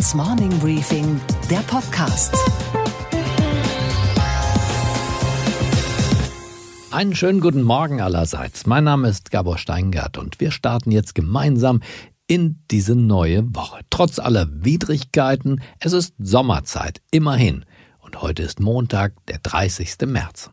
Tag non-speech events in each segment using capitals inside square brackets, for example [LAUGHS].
Handelsblatts Morning Briefing, der Podcast. Einen schönen guten Morgen allerseits. Mein Name ist Gabor Steingart und wir starten jetzt gemeinsam in diese neue Woche. Trotz aller Widrigkeiten, es ist Sommerzeit, immerhin. Und heute ist Montag, der 30. März.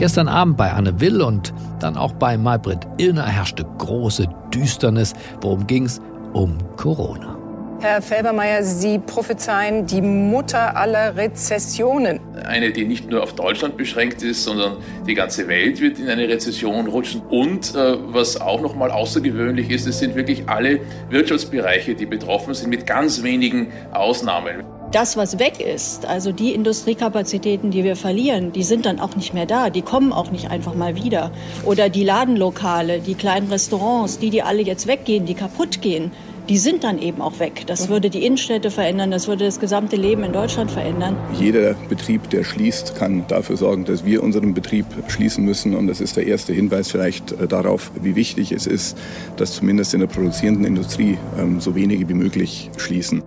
Gestern Abend bei Anne Will und dann auch bei Maybrit Illner herrschte große Düsternis. Worum ging's? Um Corona. Herr Felbermeier, Sie prophezeien die Mutter aller Rezessionen. Eine, die nicht nur auf Deutschland beschränkt ist, sondern die ganze Welt wird in eine Rezession rutschen. Und äh, was auch noch mal außergewöhnlich ist, es sind wirklich alle Wirtschaftsbereiche, die betroffen sind, mit ganz wenigen Ausnahmen das, was weg ist, also die Industriekapazitäten, die wir verlieren, die sind dann auch nicht mehr da. Die kommen auch nicht einfach mal wieder. Oder die Ladenlokale, die kleinen Restaurants, die, die alle jetzt weggehen, die kaputt gehen, die sind dann eben auch weg. Das würde die Innenstädte verändern, das würde das gesamte Leben in Deutschland verändern. Jeder Betrieb, der schließt, kann dafür sorgen, dass wir unseren Betrieb schließen müssen. Und das ist der erste Hinweis vielleicht äh, darauf, wie wichtig es ist, dass zumindest in der produzierenden Industrie ähm, so wenige wie möglich schließen.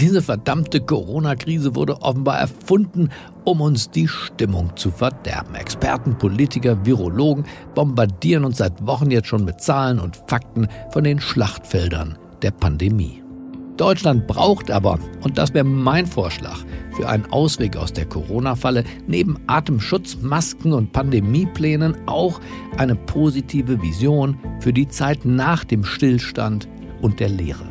Diese verdammte Corona-Krise wurde offenbar erfunden, um uns die Stimmung zu verderben. Experten, Politiker, Virologen bombardieren uns seit Wochen jetzt schon mit Zahlen und Fakten von den Schlachtfeldern der Pandemie. Deutschland braucht aber, und das wäre mein Vorschlag, für einen Ausweg aus der Corona-Falle neben Atemschutz, Masken und Pandemieplänen auch eine positive Vision für die Zeit nach dem Stillstand und der Lehre.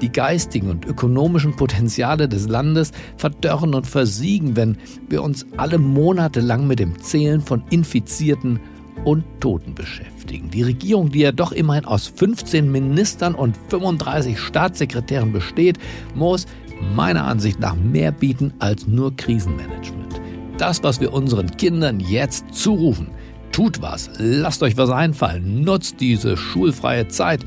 Die geistigen und ökonomischen Potenziale des Landes verdörren und versiegen, wenn wir uns alle Monate lang mit dem Zählen von Infizierten und Toten beschäftigen. Die Regierung, die ja doch immerhin aus 15 Ministern und 35 Staatssekretären besteht, muss meiner Ansicht nach mehr bieten als nur Krisenmanagement. Das, was wir unseren Kindern jetzt zurufen, Tut was, lasst euch was einfallen, nutzt diese schulfreie Zeit.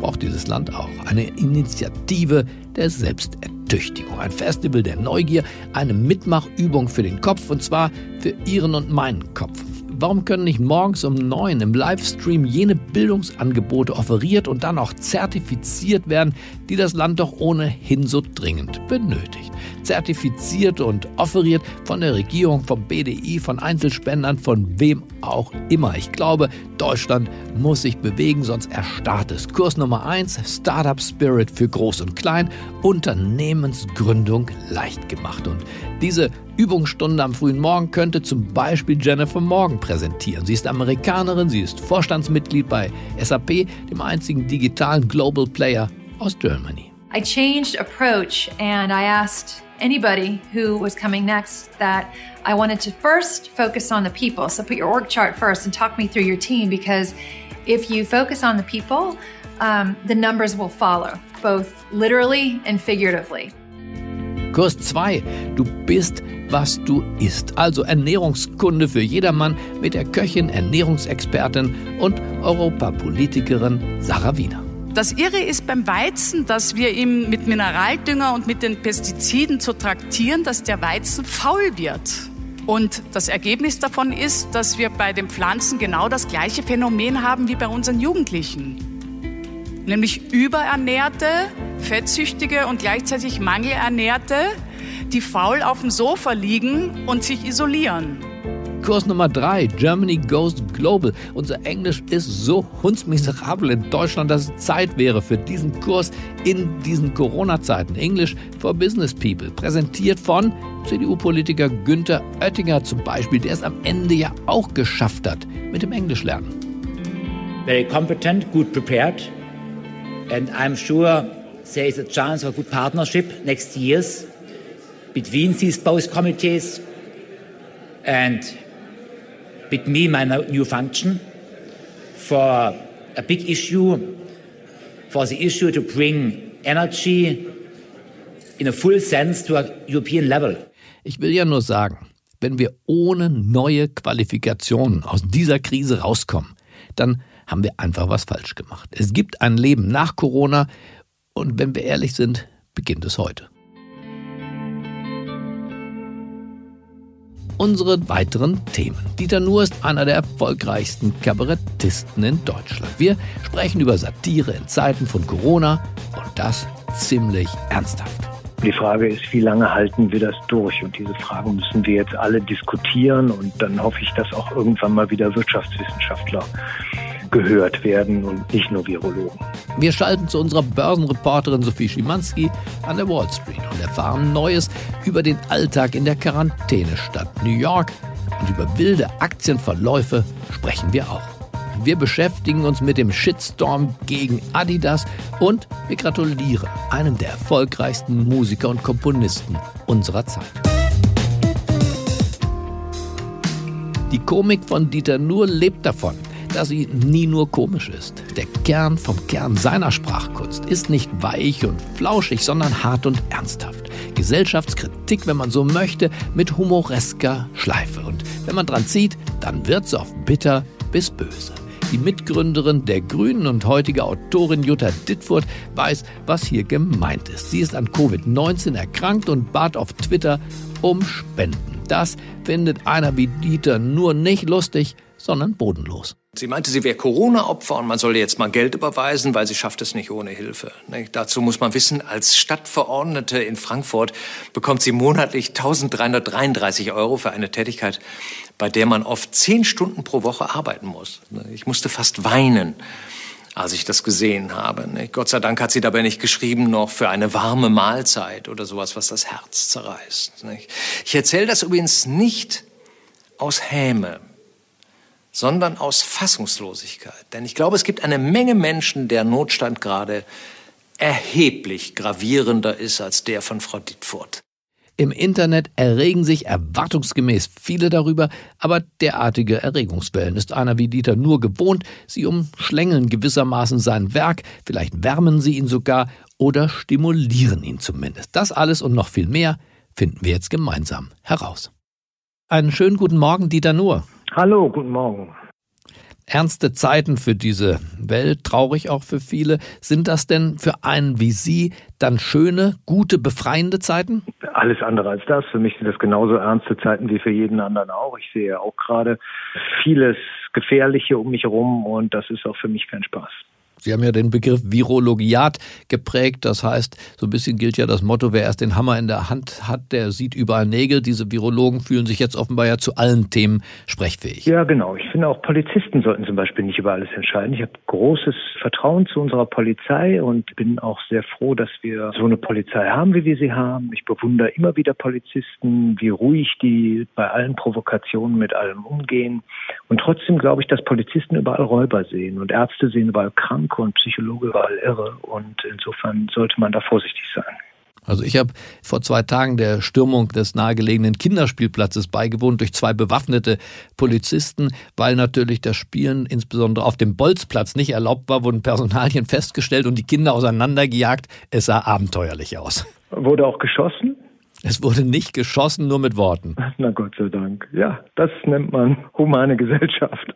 Braucht dieses Land auch eine Initiative der Selbstertüchtigung, ein Festival der Neugier, eine Mitmachübung für den Kopf und zwar für Ihren und meinen Kopf. Warum können nicht morgens um neun im Livestream jene Bildungsangebote offeriert und dann auch zertifiziert werden, die das Land doch ohnehin so dringend benötigt? Zertifiziert und offeriert von der Regierung, vom BDI, von Einzelspendern, von wem auch immer. Ich glaube, Deutschland muss sich bewegen, sonst erstarrt es. Kurs Nummer eins: Startup Spirit für Groß und Klein, Unternehmensgründung leicht gemacht. Und diese Übungsstunde am frühen Morgen könnte zum Beispiel Jennifer Morgan präsentieren. Sie ist Amerikanerin, sie ist Vorstandsmitglied bei SAP, dem einzigen digitalen Global Player aus Germany. I changed approach and I asked anybody who was coming next that I wanted to first focus on the people. So put your org chart first and talk me through your team because if you focus on the people, um, the numbers will follow, both literally and figuratively. Kurs 2. Du bist, was du isst. Also Ernährungskunde für jedermann mit der Köchin, Ernährungsexpertin und Europapolitikerin Sarah Wiener. Das Irre ist beim Weizen, dass wir ihm mit Mineraldünger und mit den Pestiziden zu traktieren, dass der Weizen faul wird. Und das Ergebnis davon ist, dass wir bei den Pflanzen genau das gleiche Phänomen haben wie bei unseren Jugendlichen nämlich überernährte, fettsüchtige und gleichzeitig mangelernährte, die faul auf dem Sofa liegen und sich isolieren. Kurs Nummer 3, Germany Goes Global. Unser Englisch ist so hundsmiserabel in Deutschland, dass es Zeit wäre für diesen Kurs in diesen Corona-Zeiten. English for Business People. Präsentiert von CDU-Politiker Günther Oettinger zum Beispiel, der es am Ende ja auch geschafft hat mit dem Englischlernen. Very competent, good prepared. And I'm sure there is a chance a good partnership next years between these both committees and with me, my new function, for a big issue, for the issue to bring energy in a full sense to a European level. Ich will ja nur sagen, wenn wir ohne neue Qualifikationen aus dieser Krise rauskommen, dann haben wir einfach was falsch gemacht. Es gibt ein Leben nach Corona und wenn wir ehrlich sind, beginnt es heute. Unsere weiteren Themen. Dieter Nuhr ist einer der erfolgreichsten Kabarettisten in Deutschland. Wir sprechen über Satire in Zeiten von Corona und das ziemlich ernsthaft. Die Frage ist, wie lange halten wir das durch? Und diese Fragen müssen wir jetzt alle diskutieren. Und dann hoffe ich, dass auch irgendwann mal wieder Wirtschaftswissenschaftler gehört werden und nicht nur Virologen. Wir schalten zu unserer Börsenreporterin Sophie Schimanski an der Wall Street und erfahren Neues über den Alltag in der Quarantänestadt New York und über wilde Aktienverläufe sprechen wir auch. Wir beschäftigen uns mit dem Shitstorm gegen Adidas und wir gratulieren einem der erfolgreichsten Musiker und Komponisten unserer Zeit. Die Komik von Dieter Nuhr lebt davon, dass sie nie nur komisch ist. Der Kern vom Kern seiner Sprachkunst ist nicht weich und flauschig, sondern hart und ernsthaft. Gesellschaftskritik, wenn man so möchte, mit humoresker Schleife. Und wenn man dran zieht, dann wird's oft bitter bis böse. Die Mitgründerin der Grünen und heutige Autorin Jutta Dittfurt weiß, was hier gemeint ist. Sie ist an Covid-19 erkrankt und bat auf Twitter um Spenden. Das findet einer wie Dieter nur nicht lustig, sondern bodenlos. Sie meinte, sie wäre Corona-Opfer und man solle jetzt mal Geld überweisen, weil sie schafft es nicht ohne Hilfe. Dazu muss man wissen, als Stadtverordnete in Frankfurt bekommt sie monatlich 1333 Euro für eine Tätigkeit, bei der man oft zehn Stunden pro Woche arbeiten muss. Ich musste fast weinen, als ich das gesehen habe. Gott sei Dank hat sie dabei nicht geschrieben, noch für eine warme Mahlzeit oder sowas, was das Herz zerreißt. Ich erzähle das übrigens nicht aus Häme sondern aus Fassungslosigkeit. Denn ich glaube, es gibt eine Menge Menschen, der Notstand gerade erheblich gravierender ist als der von Frau Dittfurt. Im Internet erregen sich erwartungsgemäß viele darüber, aber derartige Erregungswellen ist einer wie Dieter nur gewohnt. Sie umschlängeln gewissermaßen sein Werk, vielleicht wärmen sie ihn sogar oder stimulieren ihn zumindest. Das alles und noch viel mehr finden wir jetzt gemeinsam heraus. Einen schönen guten Morgen, Dieter Nuhr. Hallo, guten Morgen. Ernste Zeiten für diese Welt, traurig auch für viele. Sind das denn für einen wie Sie dann schöne, gute, befreiende Zeiten? Alles andere als das. Für mich sind das genauso ernste Zeiten wie für jeden anderen auch. Ich sehe auch gerade vieles Gefährliche um mich herum und das ist auch für mich kein Spaß. Sie haben ja den Begriff Virologiat geprägt. Das heißt, so ein bisschen gilt ja das Motto, wer erst den Hammer in der Hand hat, der sieht überall Nägel. Diese Virologen fühlen sich jetzt offenbar ja zu allen Themen sprechfähig. Ja, genau. Ich finde auch Polizisten sollten zum Beispiel nicht über alles entscheiden. Ich habe großes Vertrauen zu unserer Polizei und bin auch sehr froh, dass wir so eine Polizei haben, wie wir sie haben. Ich bewundere immer wieder Polizisten, wie ruhig die bei allen Provokationen mit allem umgehen. Und trotzdem glaube ich, dass Polizisten überall Räuber sehen und Ärzte sehen überall krank Kranke und Psychologe überall irre. Und insofern sollte man da vorsichtig sein. Also ich habe vor zwei Tagen der Stürmung des nahegelegenen Kinderspielplatzes beigewohnt durch zwei bewaffnete Polizisten, weil natürlich das Spielen insbesondere auf dem Bolzplatz nicht erlaubt war, wurden Personalien festgestellt und die Kinder auseinandergejagt. Es sah abenteuerlich aus. Wurde auch geschossen? Es wurde nicht geschossen, nur mit Worten. Na Gott sei Dank. Ja, das nennt man humane Gesellschaft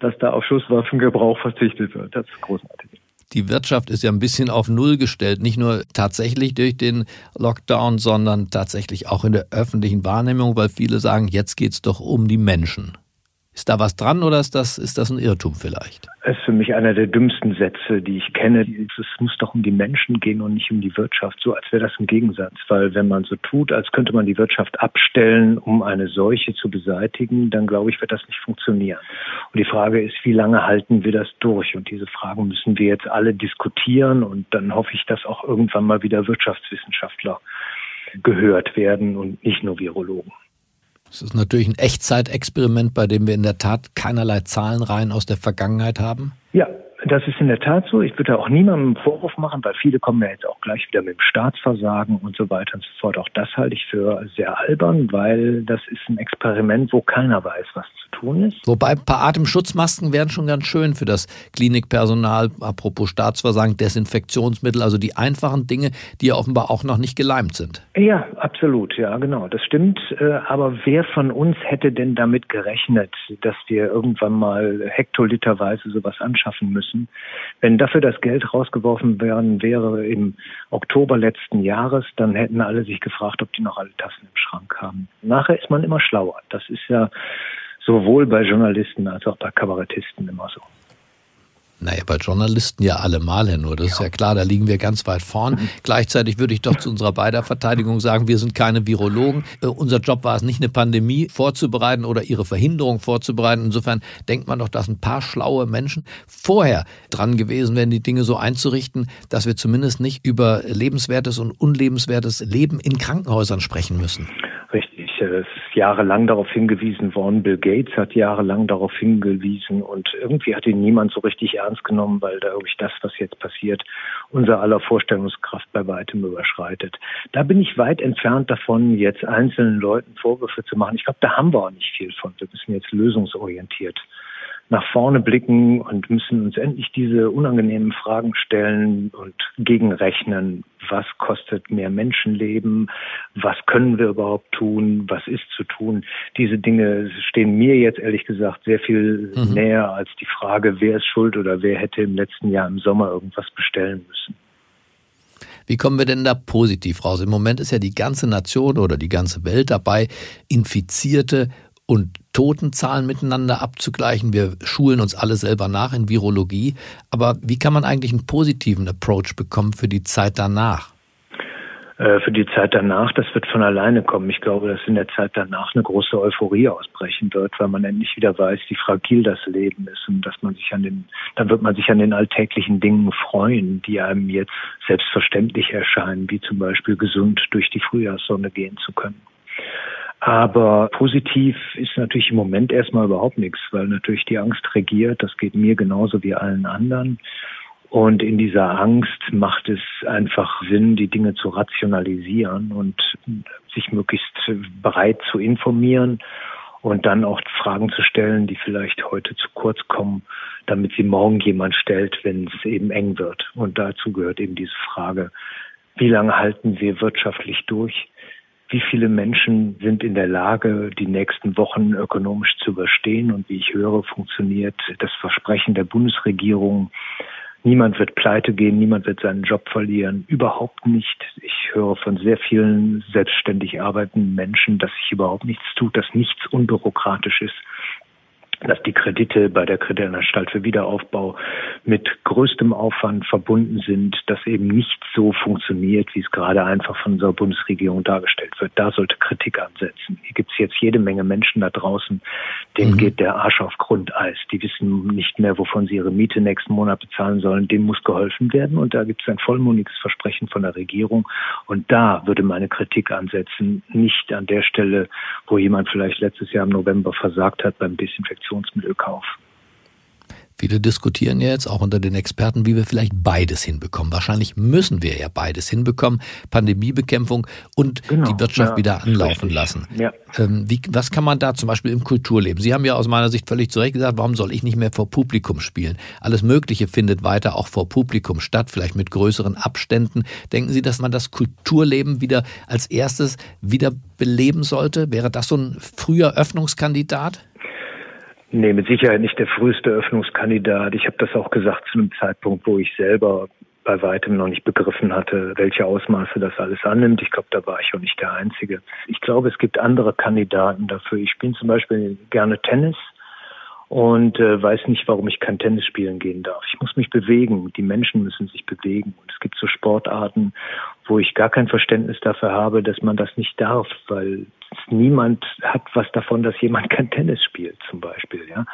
dass da auf Schusswaffengebrauch verzichtet wird. Das ist großartig. Die Wirtschaft ist ja ein bisschen auf Null gestellt, nicht nur tatsächlich durch den Lockdown, sondern tatsächlich auch in der öffentlichen Wahrnehmung, weil viele sagen, jetzt geht es doch um die Menschen. Ist da was dran oder ist das, ist das ein Irrtum vielleicht? Das ist für mich einer der dümmsten Sätze, die ich kenne. Es muss doch um die Menschen gehen und nicht um die Wirtschaft. So als wäre das ein Gegensatz. Weil wenn man so tut, als könnte man die Wirtschaft abstellen, um eine Seuche zu beseitigen, dann glaube ich, wird das nicht funktionieren. Und die Frage ist, wie lange halten wir das durch? Und diese Fragen müssen wir jetzt alle diskutieren. Und dann hoffe ich, dass auch irgendwann mal wieder Wirtschaftswissenschaftler gehört werden und nicht nur Virologen. Es ist natürlich ein Echtzeitexperiment, bei dem wir in der Tat keinerlei Zahlenreihen aus der Vergangenheit haben. Ja, das ist in der Tat so. Ich würde auch niemandem einen Vorwurf machen, weil viele kommen ja jetzt auch gleich wieder mit dem Staatsversagen und so weiter und so fort. Auch das halte ich für sehr albern, weil das ist ein Experiment, wo keiner weiß, was tun ist. Wobei ein paar Atemschutzmasken wären schon ganz schön für das Klinikpersonal, apropos Staatsversagen, Desinfektionsmittel, also die einfachen Dinge, die ja offenbar auch noch nicht geleimt sind. Ja, absolut, ja, genau, das stimmt. Äh, aber wer von uns hätte denn damit gerechnet, dass wir irgendwann mal hektoliterweise sowas anschaffen müssen? Wenn dafür das Geld rausgeworfen werden wäre im Oktober letzten Jahres, dann hätten alle sich gefragt, ob die noch alle Tassen im Schrank haben. Nachher ist man immer schlauer. Das ist ja sowohl bei Journalisten als auch bei Kabarettisten immer so. Naja, bei Journalisten ja allemal, Herr Nur. Das ja. ist ja klar, da liegen wir ganz weit vorn. Mhm. Gleichzeitig würde ich doch zu unserer beider Verteidigung sagen, wir sind keine Virologen. Äh, unser Job war es nicht, eine Pandemie vorzubereiten oder ihre Verhinderung vorzubereiten. Insofern denkt man doch, dass ein paar schlaue Menschen vorher dran gewesen wären, die Dinge so einzurichten, dass wir zumindest nicht über lebenswertes und unlebenswertes Leben in Krankenhäusern sprechen müssen. Richtig. Es ist jahrelang darauf hingewiesen worden. Bill Gates hat jahrelang darauf hingewiesen und irgendwie hat ihn niemand so richtig ernst genommen, weil da wirklich das, was jetzt passiert, unser aller Vorstellungskraft bei weitem überschreitet. Da bin ich weit entfernt davon, jetzt einzelnen Leuten Vorwürfe zu machen. Ich glaube, da haben wir auch nicht viel von. Wir müssen jetzt lösungsorientiert nach vorne blicken und müssen uns endlich diese unangenehmen Fragen stellen und gegenrechnen. Was kostet mehr Menschenleben? Was können wir überhaupt tun? Was ist zu tun? Diese Dinge stehen mir jetzt ehrlich gesagt sehr viel mhm. näher als die Frage, wer ist schuld oder wer hätte im letzten Jahr im Sommer irgendwas bestellen müssen. Wie kommen wir denn da positiv raus? Im Moment ist ja die ganze Nation oder die ganze Welt dabei, Infizierte und Totenzahlen miteinander abzugleichen. Wir schulen uns alle selber nach in Virologie. Aber wie kann man eigentlich einen positiven Approach bekommen für die Zeit danach? Äh, für die Zeit danach, das wird von alleine kommen. Ich glaube, dass in der Zeit danach eine große Euphorie ausbrechen wird, weil man endlich wieder weiß, wie fragil das Leben ist und dass man sich an den, dann wird man sich an den alltäglichen Dingen freuen, die einem jetzt selbstverständlich erscheinen, wie zum Beispiel gesund durch die Frühjahrssonne gehen zu können. Aber positiv ist natürlich im Moment erstmal überhaupt nichts, weil natürlich die Angst regiert. Das geht mir genauso wie allen anderen. Und in dieser Angst macht es einfach Sinn, die Dinge zu rationalisieren und sich möglichst bereit zu informieren und dann auch Fragen zu stellen, die vielleicht heute zu kurz kommen, damit sie morgen jemand stellt, wenn es eben eng wird. Und dazu gehört eben diese Frage, wie lange halten wir wirtschaftlich durch? Wie viele Menschen sind in der Lage, die nächsten Wochen ökonomisch zu überstehen. Und wie ich höre, funktioniert das Versprechen der Bundesregierung, niemand wird pleite gehen, niemand wird seinen Job verlieren. Überhaupt nicht. Ich höre von sehr vielen selbstständig arbeitenden Menschen, dass sich überhaupt nichts tut, dass nichts unbürokratisch ist dass die Kredite bei der Kreditanstalt für Wiederaufbau mit größtem Aufwand verbunden sind, dass eben nicht so funktioniert, wie es gerade einfach von unserer Bundesregierung dargestellt wird. Da sollte Kritik ansetzen. Hier gibt es jetzt jede Menge Menschen da draußen, denen mhm. geht der Arsch auf Grundeis. Die wissen nicht mehr, wovon sie ihre Miete nächsten Monat bezahlen sollen. Dem muss geholfen werden und da gibt es ein vollmundiges Versprechen von der Regierung. Und da würde meine Kritik ansetzen, nicht an der Stelle, wo jemand vielleicht letztes Jahr im November versagt hat beim Desinfektion Desinfektionsmittelkauf. Viele diskutieren ja jetzt auch unter den Experten, wie wir vielleicht beides hinbekommen. Wahrscheinlich müssen wir ja beides hinbekommen. Pandemiebekämpfung und genau, die Wirtschaft ja, wieder anlaufen richtig. lassen. Ja. Ähm, wie, was kann man da zum Beispiel im Kulturleben? Sie haben ja aus meiner Sicht völlig zu Recht gesagt, warum soll ich nicht mehr vor Publikum spielen? Alles Mögliche findet weiter auch vor Publikum statt, vielleicht mit größeren Abständen. Denken Sie, dass man das Kulturleben wieder als erstes wieder beleben sollte? Wäre das so ein früher Öffnungskandidat? Nee, mit Sicherheit nicht der früheste Öffnungskandidat. Ich habe das auch gesagt zu einem Zeitpunkt, wo ich selber bei weitem noch nicht begriffen hatte, welche Ausmaße das alles annimmt. Ich glaube, da war ich auch nicht der Einzige. Ich glaube, es gibt andere Kandidaten dafür. Ich spiele zum Beispiel gerne Tennis und äh, weiß nicht, warum ich kein Tennis spielen gehen darf. Ich muss mich bewegen. Die Menschen müssen sich bewegen. Und es gibt so Sportarten, wo ich gar kein Verständnis dafür habe, dass man das nicht darf, weil niemand hat was davon, dass jemand kein Tennis spielt, zum Beispiel, ja.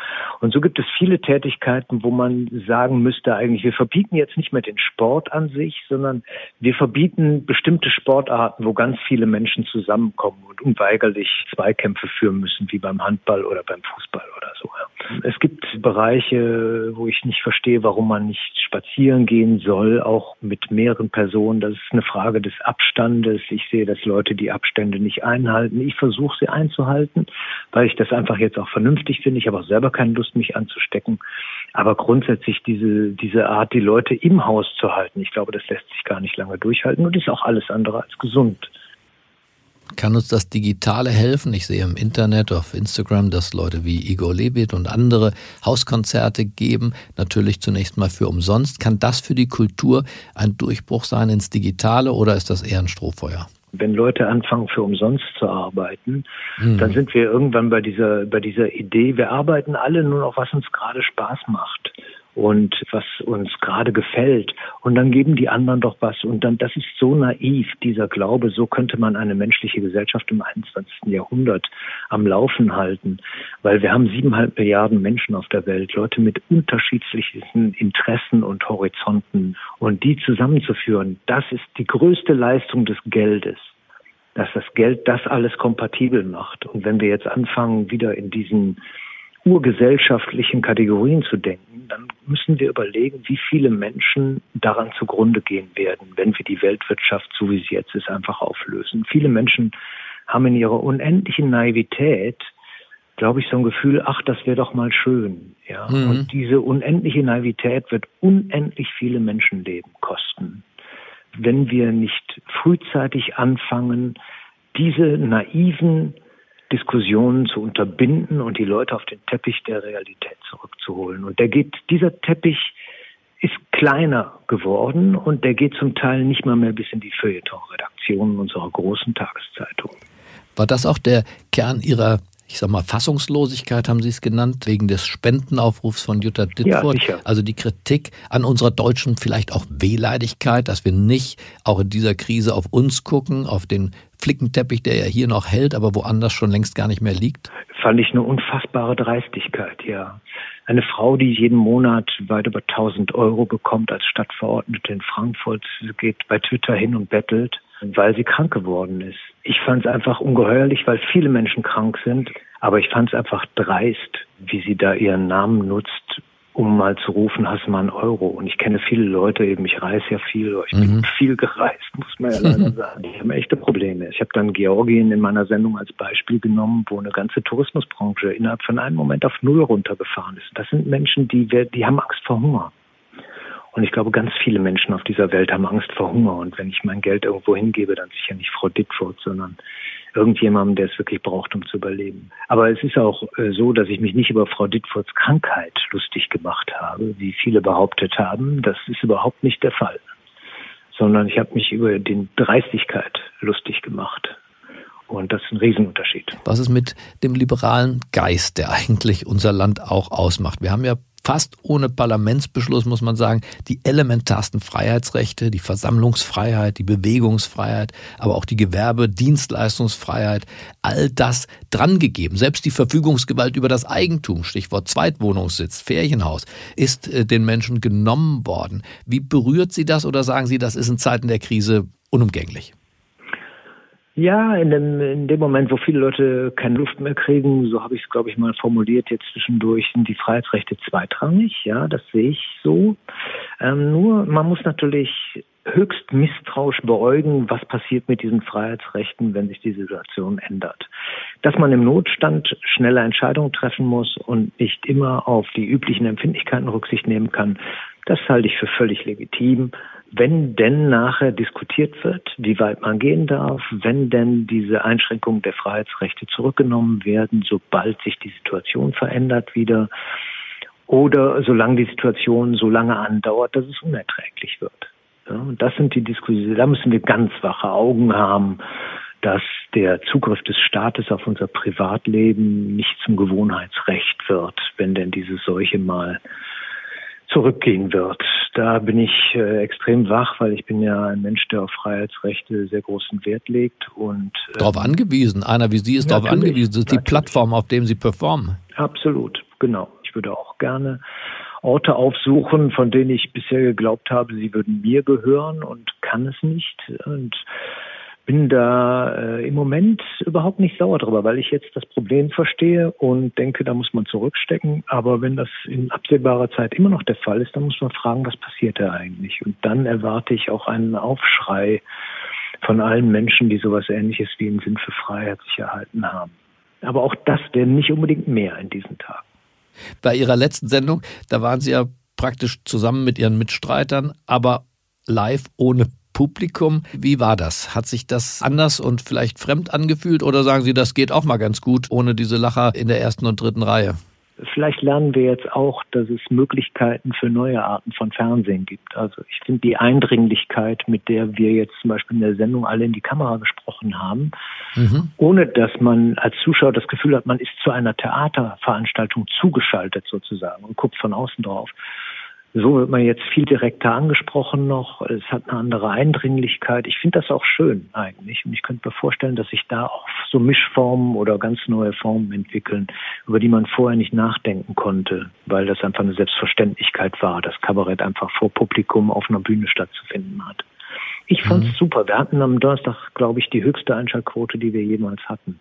Und so gibt es viele Tätigkeiten, wo man sagen müsste eigentlich, wir verbieten jetzt nicht mehr den Sport an sich, sondern wir verbieten bestimmte Sportarten, wo ganz viele Menschen zusammenkommen und unweigerlich Zweikämpfe führen müssen, wie beim Handball oder beim Fußball oder so. Ja. Es gibt Bereiche, wo ich nicht verstehe, warum man nicht spazieren gehen soll, auch mit mehreren Personen. Das ist eine Frage des Abstandes. Ich sehe, dass Leute die Abstände nicht einhalten Ich versuche sie einzuhalten, weil ich das einfach jetzt auch vernünftig finde. Ich habe auch selber keine Lust, mich anzustecken. Aber grundsätzlich diese, diese Art, die Leute im Haus zu halten, ich glaube, das lässt sich gar nicht lange durchhalten und ist auch alles andere als gesund. Kann uns das Digitale helfen? Ich sehe im Internet, auf Instagram, dass Leute wie Igor Levit und andere Hauskonzerte geben, natürlich zunächst mal für umsonst. Kann das für die Kultur ein Durchbruch sein ins Digitale oder ist das eher ein Strohfeuer? Wenn Leute anfangen, für umsonst zu arbeiten, mhm. dann sind wir irgendwann bei dieser, bei dieser Idee, wir arbeiten alle nur noch, was uns gerade Spaß macht und was uns gerade gefällt. Und dann geben die anderen doch was. Und dann, das ist so naiv, dieser Glaube, so könnte man eine menschliche Gesellschaft im 21. Jahrhundert am Laufen halten. Weil wir haben siebeneinhalb Milliarden Menschen auf der Welt, Leute mit unterschiedlichen Interessen und Horizonten. Und die zusammenzuführen, das ist die größte Leistung des Geldes dass das Geld das alles kompatibel macht. Und wenn wir jetzt anfangen, wieder in diesen urgesellschaftlichen Kategorien zu denken, dann müssen wir überlegen, wie viele Menschen daran zugrunde gehen werden, wenn wir die Weltwirtschaft, so wie sie jetzt ist, einfach auflösen. Viele Menschen haben in ihrer unendlichen Naivität, glaube ich, so ein Gefühl, ach, das wäre doch mal schön. Ja? Mhm. Und diese unendliche Naivität wird unendlich viele Menschenleben kosten, wenn wir nicht frühzeitig anfangen, diese naiven Diskussionen zu unterbinden und die Leute auf den Teppich der Realität zurückzuholen. Und der geht, dieser Teppich ist kleiner geworden und der geht zum Teil nicht mal mehr bis in die Feuilleton-Redaktionen unserer großen Tageszeitungen. War das auch der Kern Ihrer ich sag mal, Fassungslosigkeit haben Sie es genannt, wegen des Spendenaufrufs von Jutta Dittfurt. Ja, also die Kritik an unserer deutschen vielleicht auch Wehleidigkeit, dass wir nicht auch in dieser Krise auf uns gucken, auf den Flickenteppich, der ja hier noch hält, aber woanders schon längst gar nicht mehr liegt? Fand ich eine unfassbare Dreistigkeit, ja. Eine Frau, die jeden Monat weit über 1000 Euro bekommt als Stadtverordnete in Frankfurt, geht bei Twitter hin und bettelt, weil sie krank geworden ist. Ich fand es einfach ungeheuerlich, weil viele Menschen krank sind, aber ich fand es einfach dreist, wie sie da ihren Namen nutzt, um mal zu rufen, hast du mal einen Euro? Und ich kenne viele Leute eben, ich reise ja viel, ich bin mhm. viel gereist, muss man ja leider [LAUGHS] sagen. Die haben echte Probleme. Ich habe dann Georgien in meiner Sendung als Beispiel genommen, wo eine ganze Tourismusbranche innerhalb von einem Moment auf Null runtergefahren ist. Das sind Menschen, die, die haben Angst vor Hunger. Und ich glaube, ganz viele Menschen auf dieser Welt haben Angst vor Hunger. Und wenn ich mein Geld irgendwo hingebe, dann sicher nicht Frau Ditford, sondern irgendjemandem, der es wirklich braucht, um zu überleben. Aber es ist auch äh, so, dass ich mich nicht über Frau Dittfords Krankheit lustig gemacht habe, wie viele behauptet haben. Das ist überhaupt nicht der Fall. Sondern ich habe mich über die Dreistigkeit lustig gemacht. Und das ist ein Riesenunterschied. Was ist mit dem liberalen Geist, der eigentlich unser Land auch ausmacht? Wir haben ja fast ohne Parlamentsbeschluss, muss man sagen, die elementarsten Freiheitsrechte, die Versammlungsfreiheit, die Bewegungsfreiheit, aber auch die Gewerbe, Dienstleistungsfreiheit, all das drangegeben. Selbst die Verfügungsgewalt über das Eigentum, Stichwort Zweitwohnungssitz, Ferienhaus, ist äh, den Menschen genommen worden. Wie berührt Sie das oder sagen Sie, das ist in Zeiten der Krise unumgänglich? Ja, in dem, in dem Moment, wo viele Leute keine Luft mehr kriegen, so habe ich es, glaube ich, mal formuliert, jetzt zwischendurch sind die Freiheitsrechte zweitrangig. Ja, das sehe ich so. Ähm, nur, man muss natürlich höchst misstrauisch beäugen, was passiert mit diesen Freiheitsrechten, wenn sich die Situation ändert. Dass man im Notstand schnelle Entscheidungen treffen muss und nicht immer auf die üblichen Empfindlichkeiten Rücksicht nehmen kann, das halte ich für völlig legitim wenn denn nachher diskutiert wird, wie weit man gehen darf, wenn denn diese Einschränkungen der Freiheitsrechte zurückgenommen werden, sobald sich die Situation verändert wieder oder solange die Situation so lange andauert, dass es unerträglich wird. Ja, und das sind die Diskussionen, da müssen wir ganz wache Augen haben, dass der Zugriff des Staates auf unser Privatleben nicht zum Gewohnheitsrecht wird, wenn denn diese Seuche mal zurückgehen wird. Da bin ich äh, extrem wach, weil ich bin ja ein Mensch, der auf Freiheitsrechte sehr großen Wert legt und äh, darauf angewiesen. Einer wie Sie ist darauf angewiesen. Das ist die Plattform, auf dem Sie performen. Absolut, genau. Ich würde auch gerne Orte aufsuchen, von denen ich bisher geglaubt habe, sie würden mir gehören und kann es nicht. Und bin da äh, im Moment überhaupt nicht sauer drüber, weil ich jetzt das Problem verstehe und denke, da muss man zurückstecken. Aber wenn das in absehbarer Zeit immer noch der Fall ist, dann muss man fragen, was passiert da eigentlich? Und dann erwarte ich auch einen Aufschrei von allen Menschen, die sowas ähnliches wie einen Sinn für Freiheit sich erhalten haben. Aber auch das werden nicht unbedingt mehr in diesen Tagen. Bei Ihrer letzten Sendung, da waren Sie ja praktisch zusammen mit Ihren Mitstreitern, aber live ohne Publikum. Wie war das? Hat sich das anders und vielleicht fremd angefühlt oder sagen Sie, das geht auch mal ganz gut ohne diese Lacher in der ersten und dritten Reihe? Vielleicht lernen wir jetzt auch, dass es Möglichkeiten für neue Arten von Fernsehen gibt. Also ich finde die Eindringlichkeit, mit der wir jetzt zum Beispiel in der Sendung alle in die Kamera gesprochen haben, mhm. ohne dass man als Zuschauer das Gefühl hat, man ist zu einer Theaterveranstaltung zugeschaltet sozusagen und guckt von außen drauf. So wird man jetzt viel direkter angesprochen noch. Es hat eine andere Eindringlichkeit. Ich finde das auch schön eigentlich. Und ich könnte mir vorstellen, dass sich da auch so Mischformen oder ganz neue Formen entwickeln, über die man vorher nicht nachdenken konnte, weil das einfach eine Selbstverständlichkeit war, dass Kabarett einfach vor Publikum auf einer Bühne stattzufinden hat. Ich fand es mhm. super. Wir hatten am Donnerstag, glaube ich, die höchste Einschaltquote, die wir jemals hatten.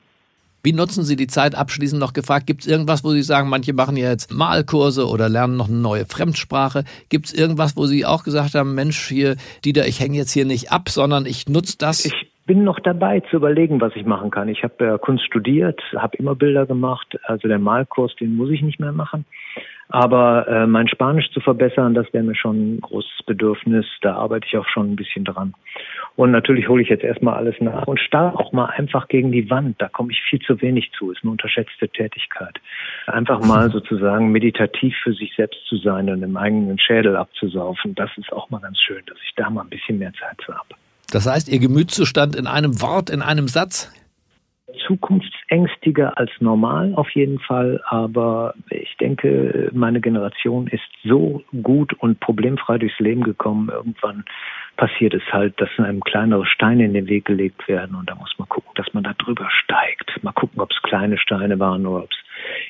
Wie nutzen Sie die Zeit? Abschließend noch gefragt, gibt es irgendwas, wo Sie sagen, manche machen ja jetzt Malkurse oder lernen noch eine neue Fremdsprache? Gibt es irgendwas, wo Sie auch gesagt haben, Mensch, hier, Dieter, ich hänge jetzt hier nicht ab, sondern ich nutze das? Ich bin noch dabei zu überlegen, was ich machen kann. Ich habe äh, Kunst studiert, habe immer Bilder gemacht, also der Malkurs, den muss ich nicht mehr machen. Aber äh, mein Spanisch zu verbessern, das wäre mir schon ein großes Bedürfnis. Da arbeite ich auch schon ein bisschen dran. Und natürlich hole ich jetzt erstmal alles nach und starre auch mal einfach gegen die Wand. Da komme ich viel zu wenig zu. Ist eine unterschätzte Tätigkeit. Einfach mal sozusagen meditativ für sich selbst zu sein und im eigenen Schädel abzusaufen. Das ist auch mal ganz schön, dass ich da mal ein bisschen mehr Zeit für habe. Das heißt, Ihr Gemütszustand in einem Wort, in einem Satz? zukunftsängstiger als normal auf jeden Fall, aber denke, meine Generation ist so gut und problemfrei durchs Leben gekommen. Irgendwann passiert es halt, dass einem kleinere Steine in den Weg gelegt werden und da muss man gucken, dass man da drüber steigt. Mal gucken, ob es kleine Steine waren oder ob es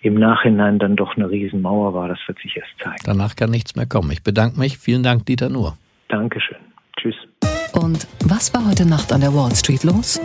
im Nachhinein dann doch eine Riesenmauer war. Das wird sich erst zeigen. Danach kann nichts mehr kommen. Ich bedanke mich. Vielen Dank, Dieter Nuhr. Dankeschön. Tschüss. Und was war heute Nacht an der Wall Street los?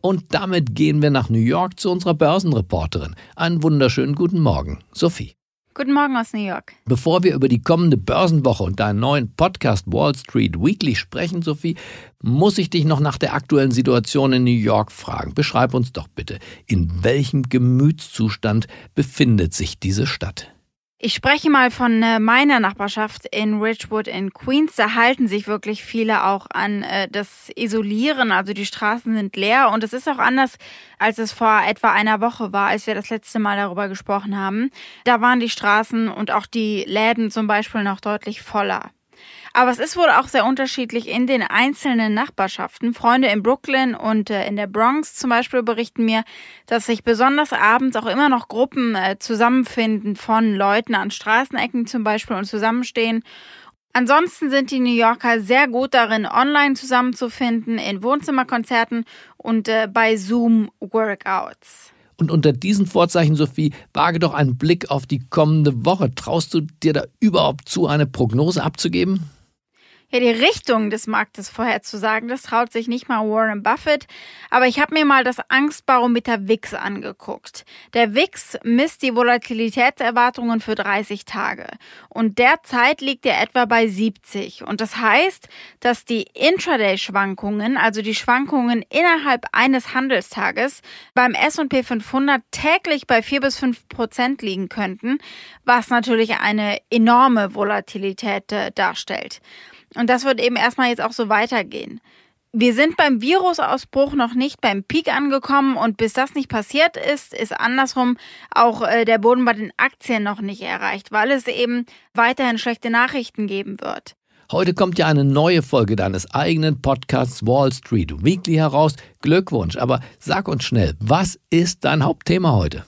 Und damit gehen wir nach New York zu unserer Börsenreporterin. Einen wunderschönen guten Morgen, Sophie. Guten Morgen aus New York. Bevor wir über die kommende Börsenwoche und deinen neuen Podcast Wall Street Weekly sprechen, Sophie, muss ich dich noch nach der aktuellen Situation in New York fragen. Beschreib uns doch bitte, in welchem Gemütszustand befindet sich diese Stadt? Ich spreche mal von äh, meiner Nachbarschaft in Ridgewood in Queens. Da halten sich wirklich viele auch an äh, das Isolieren. Also die Straßen sind leer und es ist auch anders, als es vor etwa einer Woche war, als wir das letzte Mal darüber gesprochen haben. Da waren die Straßen und auch die Läden zum Beispiel noch deutlich voller. Aber es ist wohl auch sehr unterschiedlich in den einzelnen Nachbarschaften. Freunde in Brooklyn und äh, in der Bronx zum Beispiel berichten mir, dass sich besonders abends auch immer noch Gruppen äh, zusammenfinden von Leuten an Straßenecken zum Beispiel und zusammenstehen. Ansonsten sind die New Yorker sehr gut darin, online zusammenzufinden, in Wohnzimmerkonzerten und äh, bei Zoom-Workouts. Und unter diesen Vorzeichen, Sophie, wage doch einen Blick auf die kommende Woche. Traust du dir da überhaupt zu, eine Prognose abzugeben? Ja, die Richtung des Marktes vorherzusagen. Das traut sich nicht mal Warren Buffett. Aber ich habe mir mal das Angstbarometer WIX angeguckt. Der WIX misst die Volatilitätserwartungen für 30 Tage. Und derzeit liegt er etwa bei 70. Und das heißt, dass die Intraday-Schwankungen, also die Schwankungen innerhalb eines Handelstages, beim S&P 500 täglich bei 4 bis 5 Prozent liegen könnten, was natürlich eine enorme Volatilität äh, darstellt. Und das wird eben erstmal jetzt auch so weitergehen. Wir sind beim Virusausbruch noch nicht beim Peak angekommen und bis das nicht passiert ist, ist andersrum auch äh, der Boden bei den Aktien noch nicht erreicht, weil es eben weiterhin schlechte Nachrichten geben wird. Heute kommt ja eine neue Folge deines eigenen Podcasts Wall Street Weekly heraus. Glückwunsch, aber sag uns schnell, was ist dein Hauptthema heute?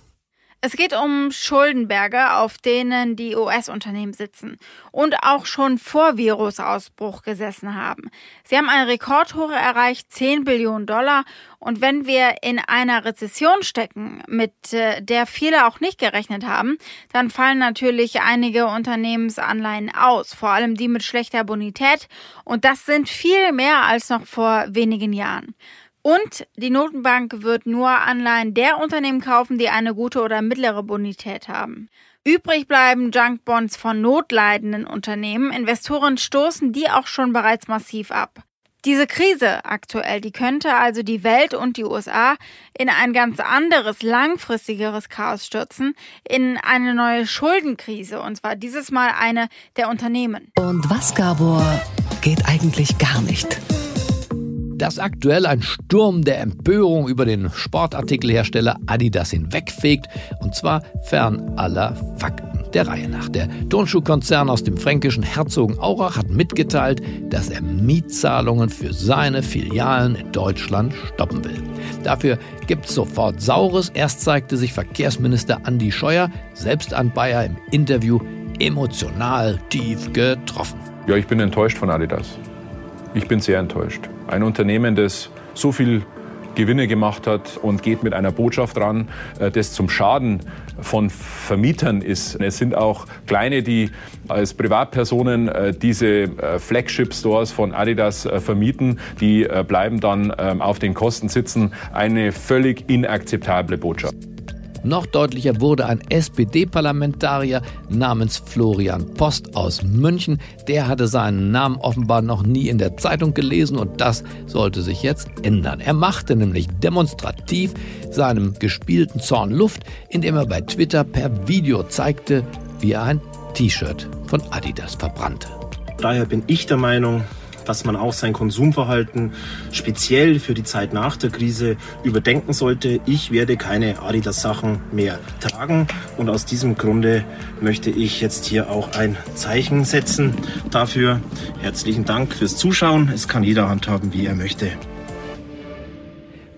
Es geht um Schuldenberge, auf denen die US-Unternehmen sitzen und auch schon vor Virusausbruch gesessen haben. Sie haben eine Rekordhohe erreicht, 10 Billionen Dollar. Und wenn wir in einer Rezession stecken, mit äh, der viele auch nicht gerechnet haben, dann fallen natürlich einige Unternehmensanleihen aus, vor allem die mit schlechter Bonität. Und das sind viel mehr als noch vor wenigen Jahren. Und die Notenbank wird nur Anleihen der Unternehmen kaufen, die eine gute oder mittlere Bonität haben. Übrig bleiben Junkbonds von notleidenden Unternehmen. Investoren stoßen die auch schon bereits massiv ab. Diese Krise aktuell, die könnte also die Welt und die USA in ein ganz anderes, langfristigeres Chaos stürzen, in eine neue Schuldenkrise, und zwar dieses Mal eine der Unternehmen. Und was, Gabor, geht eigentlich gar nicht? Dass aktuell ein Sturm der Empörung über den Sportartikelhersteller Adidas hinwegfegt, und zwar fern aller Fakten. Der Reihe nach. Der Turnschuhkonzern aus dem fränkischen Herzogenaurach hat mitgeteilt, dass er Mietzahlungen für seine Filialen in Deutschland stoppen will. Dafür gibt es sofort Saures. Erst zeigte sich Verkehrsminister Andi Scheuer, selbst an Bayer im Interview, emotional tief getroffen. Ja, ich bin enttäuscht von Adidas. Ich bin sehr enttäuscht. Ein Unternehmen, das so viel Gewinne gemacht hat und geht mit einer Botschaft ran, äh, das zum Schaden von Vermietern ist. Es sind auch kleine, die als Privatpersonen äh, diese äh, Flagship-Stores von Adidas vermieten, die bleiben dann ähm, auf den Kosten sitzen. Eine völlig inakzeptable Botschaft. Noch deutlicher wurde ein SPD-Parlamentarier namens Florian Post aus München. Der hatte seinen Namen offenbar noch nie in der Zeitung gelesen und das sollte sich jetzt ändern. Er machte nämlich demonstrativ seinem gespielten Zorn Luft, indem er bei Twitter per Video zeigte, wie er ein T-Shirt von Adidas verbrannte. Daher bin ich der Meinung, dass man auch sein Konsumverhalten speziell für die Zeit nach der Krise überdenken sollte. Ich werde keine Adidas-Sachen mehr tragen und aus diesem Grunde möchte ich jetzt hier auch ein Zeichen setzen dafür. Herzlichen Dank fürs Zuschauen. Es kann jeder handhaben, wie er möchte.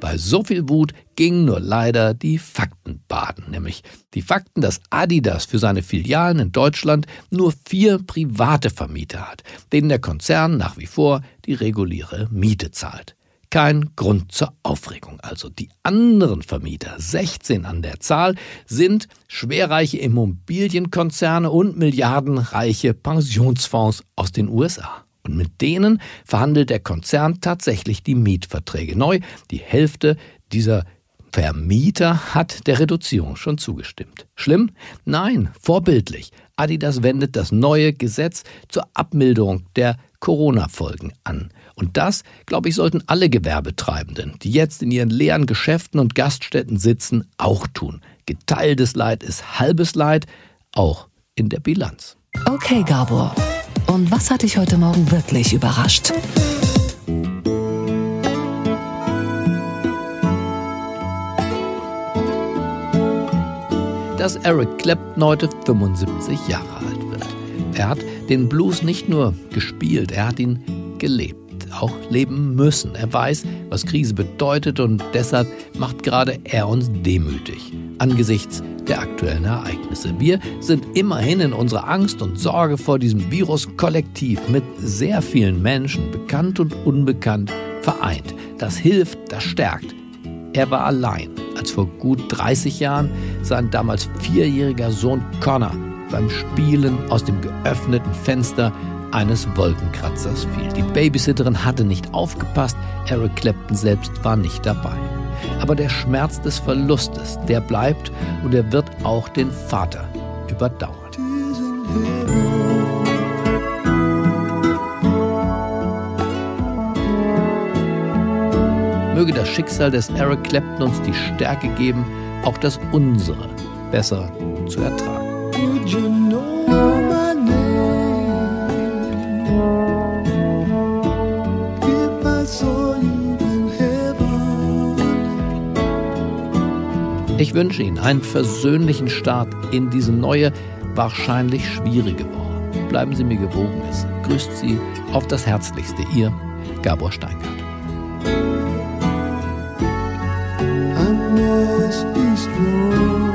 Bei so viel Wut gingen nur leider die Fakten baden, nämlich die Fakten, dass Adidas für seine Filialen in Deutschland nur vier private Vermieter hat, denen der Konzern nach wie vor die reguläre Miete zahlt. Kein Grund zur Aufregung. Also die anderen Vermieter, 16 an der Zahl, sind schwerreiche Immobilienkonzerne und milliardenreiche Pensionsfonds aus den USA. Und mit denen verhandelt der Konzern tatsächlich die Mietverträge neu. Die Hälfte dieser Vermieter hat der Reduzierung schon zugestimmt. Schlimm? Nein, vorbildlich. Adidas wendet das neue Gesetz zur Abmilderung der Corona-Folgen an. Und das, glaube ich, sollten alle Gewerbetreibenden, die jetzt in ihren leeren Geschäften und Gaststätten sitzen, auch tun. Geteiltes Leid ist halbes Leid, auch in der Bilanz. Okay, Gabor. Und was hat dich heute Morgen wirklich überrascht? Dass Eric Clapton heute 75 Jahre alt wird. Er hat den Blues nicht nur gespielt, er hat ihn gelebt, auch leben müssen. Er weiß, was Krise bedeutet und deshalb macht gerade er uns demütig angesichts der aktuellen Ereignisse. Wir sind immerhin in unserer Angst und Sorge vor diesem Virus kollektiv mit sehr vielen Menschen, bekannt und unbekannt, vereint. Das hilft, das stärkt. Er war allein, als vor gut 30 Jahren sein damals vierjähriger Sohn Connor beim Spielen aus dem geöffneten Fenster eines Wolkenkratzers fiel. Die Babysitterin hatte nicht aufgepasst, Eric Clapton selbst war nicht dabei. Aber der Schmerz des Verlustes, der bleibt und er wird auch den Vater überdauern. Möge das Schicksal des Eric Clapton uns die Stärke geben, auch das unsere besser zu ertragen. Ich wünsche Ihnen einen versöhnlichen Start in diese neue, wahrscheinlich schwierige Woche. Bleiben Sie mir gewogen. Es grüßt Sie auf das Herzlichste. Ihr Gabor Steingart. I must.